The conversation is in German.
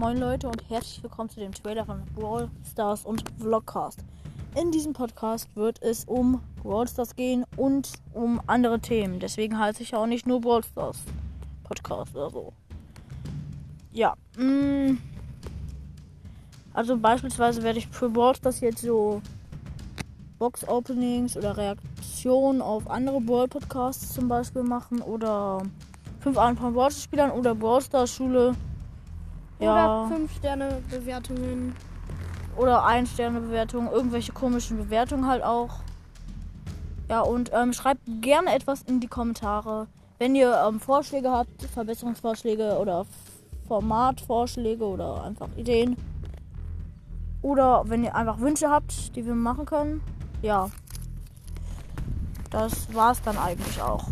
Moin Leute und herzlich willkommen zu dem Trailer von Brawl Stars und Vlogcast. In diesem Podcast wird es um Brawl Stars gehen und um andere Themen. Deswegen heiße ich auch nicht nur Brawl Stars Podcast oder so. Ja. Mh, also beispielsweise werde ich für Brawl Stars jetzt so Box Openings oder Reaktionen auf andere Brawl Podcasts zum Beispiel machen oder fünf Arten von Brawl Spielern oder Brawl Stars Schule. Ja. Oder 5 Sterne Bewertungen. Oder ein Sterne Bewertungen, irgendwelche komischen Bewertungen halt auch. Ja, und ähm, schreibt gerne etwas in die Kommentare. Wenn ihr ähm, Vorschläge habt, Verbesserungsvorschläge oder Formatvorschläge oder einfach Ideen. Oder wenn ihr einfach Wünsche habt, die wir machen können. Ja. Das war's dann eigentlich auch.